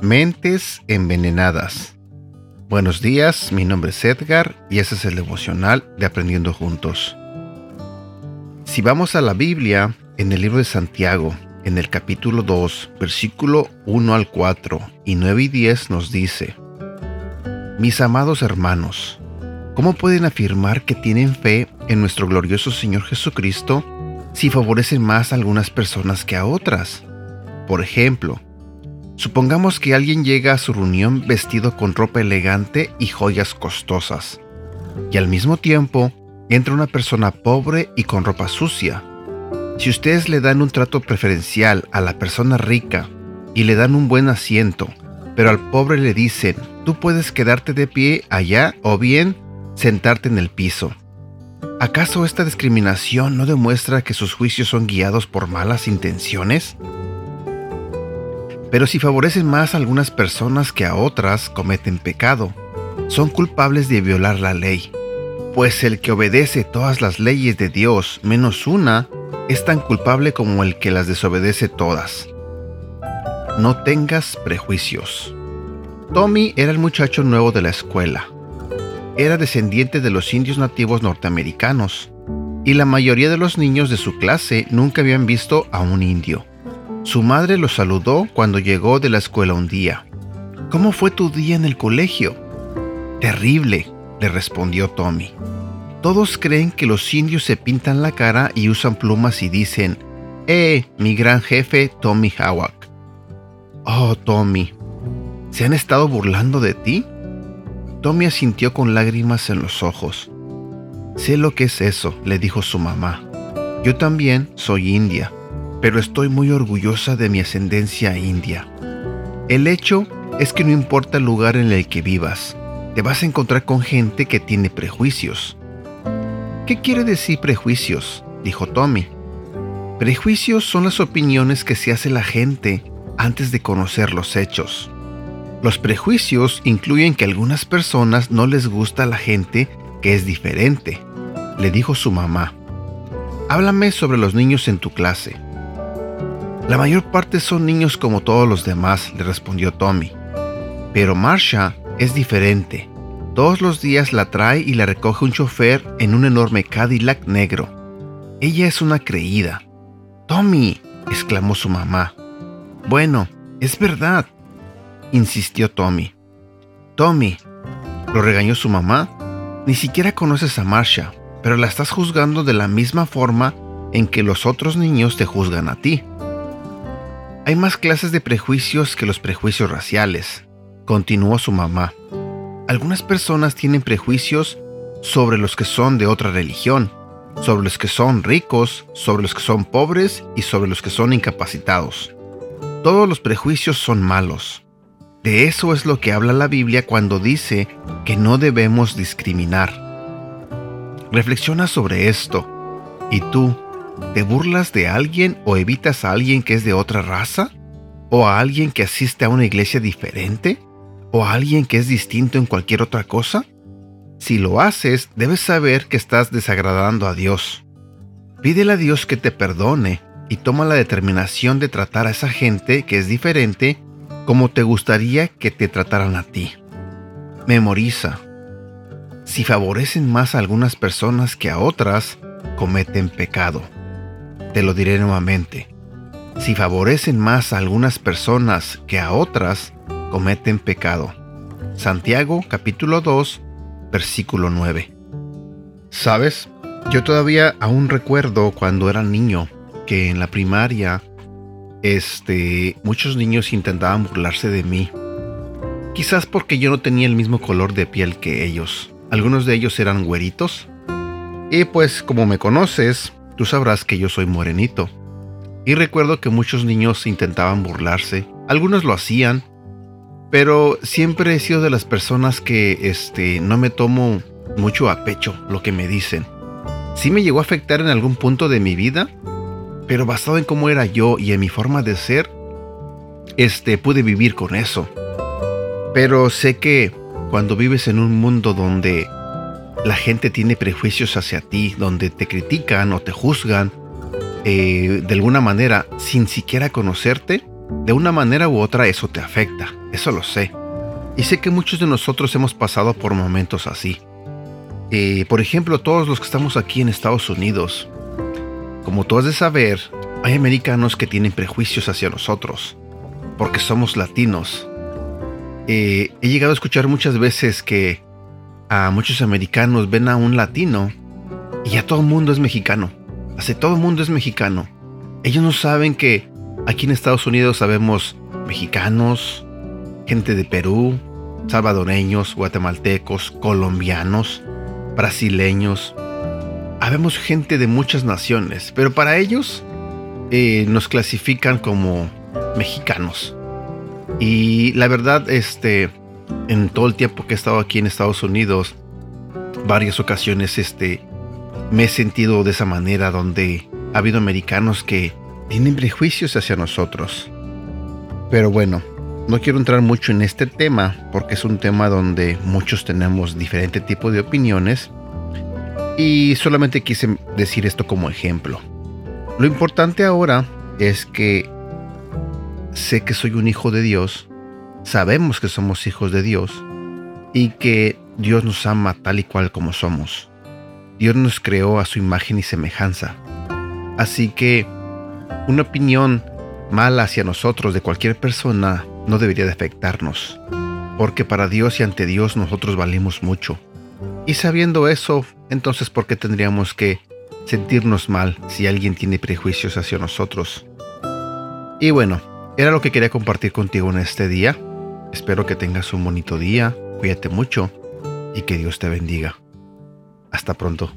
Mentes envenenadas. Buenos días, mi nombre es Edgar y este es el devocional de Aprendiendo Juntos. Si vamos a la Biblia, en el libro de Santiago, en el capítulo 2, versículo 1 al 4 y 9 y 10 nos dice, Mis amados hermanos, ¿cómo pueden afirmar que tienen fe en nuestro glorioso Señor Jesucristo si favorecen más a algunas personas que a otras? Por ejemplo, supongamos que alguien llega a su reunión vestido con ropa elegante y joyas costosas, y al mismo tiempo entra una persona pobre y con ropa sucia si ustedes le dan un trato preferencial a la persona rica y le dan un buen asiento, pero al pobre le dicen, tú puedes quedarte de pie allá o bien sentarte en el piso. ¿Acaso esta discriminación no demuestra que sus juicios son guiados por malas intenciones? Pero si favorecen más a algunas personas que a otras, cometen pecado. Son culpables de violar la ley. Pues el que obedece todas las leyes de Dios menos una, es tan culpable como el que las desobedece todas. No tengas prejuicios. Tommy era el muchacho nuevo de la escuela. Era descendiente de los indios nativos norteamericanos, y la mayoría de los niños de su clase nunca habían visto a un indio. Su madre lo saludó cuando llegó de la escuela un día. ¿Cómo fue tu día en el colegio? Terrible, le respondió Tommy. Todos creen que los indios se pintan la cara y usan plumas y dicen, ¡Eh, mi gran jefe Tommy Hawak! Oh, Tommy, ¿se han estado burlando de ti? Tommy asintió con lágrimas en los ojos. Sé lo que es eso, le dijo su mamá. Yo también soy india, pero estoy muy orgullosa de mi ascendencia india. El hecho es que no importa el lugar en el que vivas, te vas a encontrar con gente que tiene prejuicios. ¿Qué quiere decir prejuicios? dijo Tommy. Prejuicios son las opiniones que se hace la gente antes de conocer los hechos. Los prejuicios incluyen que a algunas personas no les gusta la gente que es diferente, le dijo su mamá. Háblame sobre los niños en tu clase. La mayor parte son niños como todos los demás, le respondió Tommy. Pero Marsha es diferente. Todos los días la trae y la recoge un chofer en un enorme Cadillac negro. Ella es una creída. Tommy, exclamó su mamá. Bueno, es verdad, insistió Tommy. Tommy, lo regañó su mamá. Ni siquiera conoces a Marcia, pero la estás juzgando de la misma forma en que los otros niños te juzgan a ti. Hay más clases de prejuicios que los prejuicios raciales, continuó su mamá. Algunas personas tienen prejuicios sobre los que son de otra religión, sobre los que son ricos, sobre los que son pobres y sobre los que son incapacitados. Todos los prejuicios son malos. De eso es lo que habla la Biblia cuando dice que no debemos discriminar. Reflexiona sobre esto. ¿Y tú, te burlas de alguien o evitas a alguien que es de otra raza? ¿O a alguien que asiste a una iglesia diferente? O a alguien que es distinto en cualquier otra cosa? Si lo haces, debes saber que estás desagradando a Dios. Pídele a Dios que te perdone y toma la determinación de tratar a esa gente que es diferente como te gustaría que te trataran a ti. Memoriza. Si favorecen más a algunas personas que a otras, cometen pecado. Te lo diré nuevamente. Si favorecen más a algunas personas que a otras, cometen pecado. Santiago capítulo 2, versículo 9. ¿Sabes? Yo todavía aún recuerdo cuando era niño que en la primaria este muchos niños intentaban burlarse de mí. Quizás porque yo no tenía el mismo color de piel que ellos. Algunos de ellos eran güeritos. Y pues como me conoces, tú sabrás que yo soy morenito. Y recuerdo que muchos niños intentaban burlarse. Algunos lo hacían, pero siempre he sido de las personas que este, no me tomo mucho a pecho lo que me dicen. Sí me llegó a afectar en algún punto de mi vida, pero basado en cómo era yo y en mi forma de ser, este, pude vivir con eso. Pero sé que cuando vives en un mundo donde la gente tiene prejuicios hacia ti, donde te critican o te juzgan eh, de alguna manera sin siquiera conocerte, de una manera u otra eso te afecta, eso lo sé. Y sé que muchos de nosotros hemos pasado por momentos así. Eh, por ejemplo, todos los que estamos aquí en Estados Unidos, como tú has de saber, hay americanos que tienen prejuicios hacia nosotros, porque somos latinos. Eh, he llegado a escuchar muchas veces que a muchos americanos ven a un latino y ya todo el mundo es mexicano. Hace todo el mundo es mexicano. Ellos no saben que aquí en Estados Unidos sabemos mexicanos, gente de Perú, salvadoreños, guatemaltecos, colombianos, brasileños. Habemos gente de muchas naciones, pero para ellos eh, nos clasifican como mexicanos. Y la verdad, este, en todo el tiempo que he estado aquí en Estados Unidos, varias ocasiones, este, me he sentido de esa manera donde ha habido americanos que tienen prejuicios hacia nosotros. Pero bueno, no quiero entrar mucho en este tema porque es un tema donde muchos tenemos diferente tipo de opiniones y solamente quise decir esto como ejemplo. Lo importante ahora es que sé que soy un hijo de Dios, sabemos que somos hijos de Dios y que Dios nos ama tal y cual como somos. Dios nos creó a su imagen y semejanza. Así que una opinión mala hacia nosotros de cualquier persona no debería de afectarnos, porque para Dios y ante Dios nosotros valemos mucho. Y sabiendo eso, entonces ¿por qué tendríamos que sentirnos mal si alguien tiene prejuicios hacia nosotros? Y bueno, era lo que quería compartir contigo en este día. Espero que tengas un bonito día, cuídate mucho y que Dios te bendiga. Hasta pronto.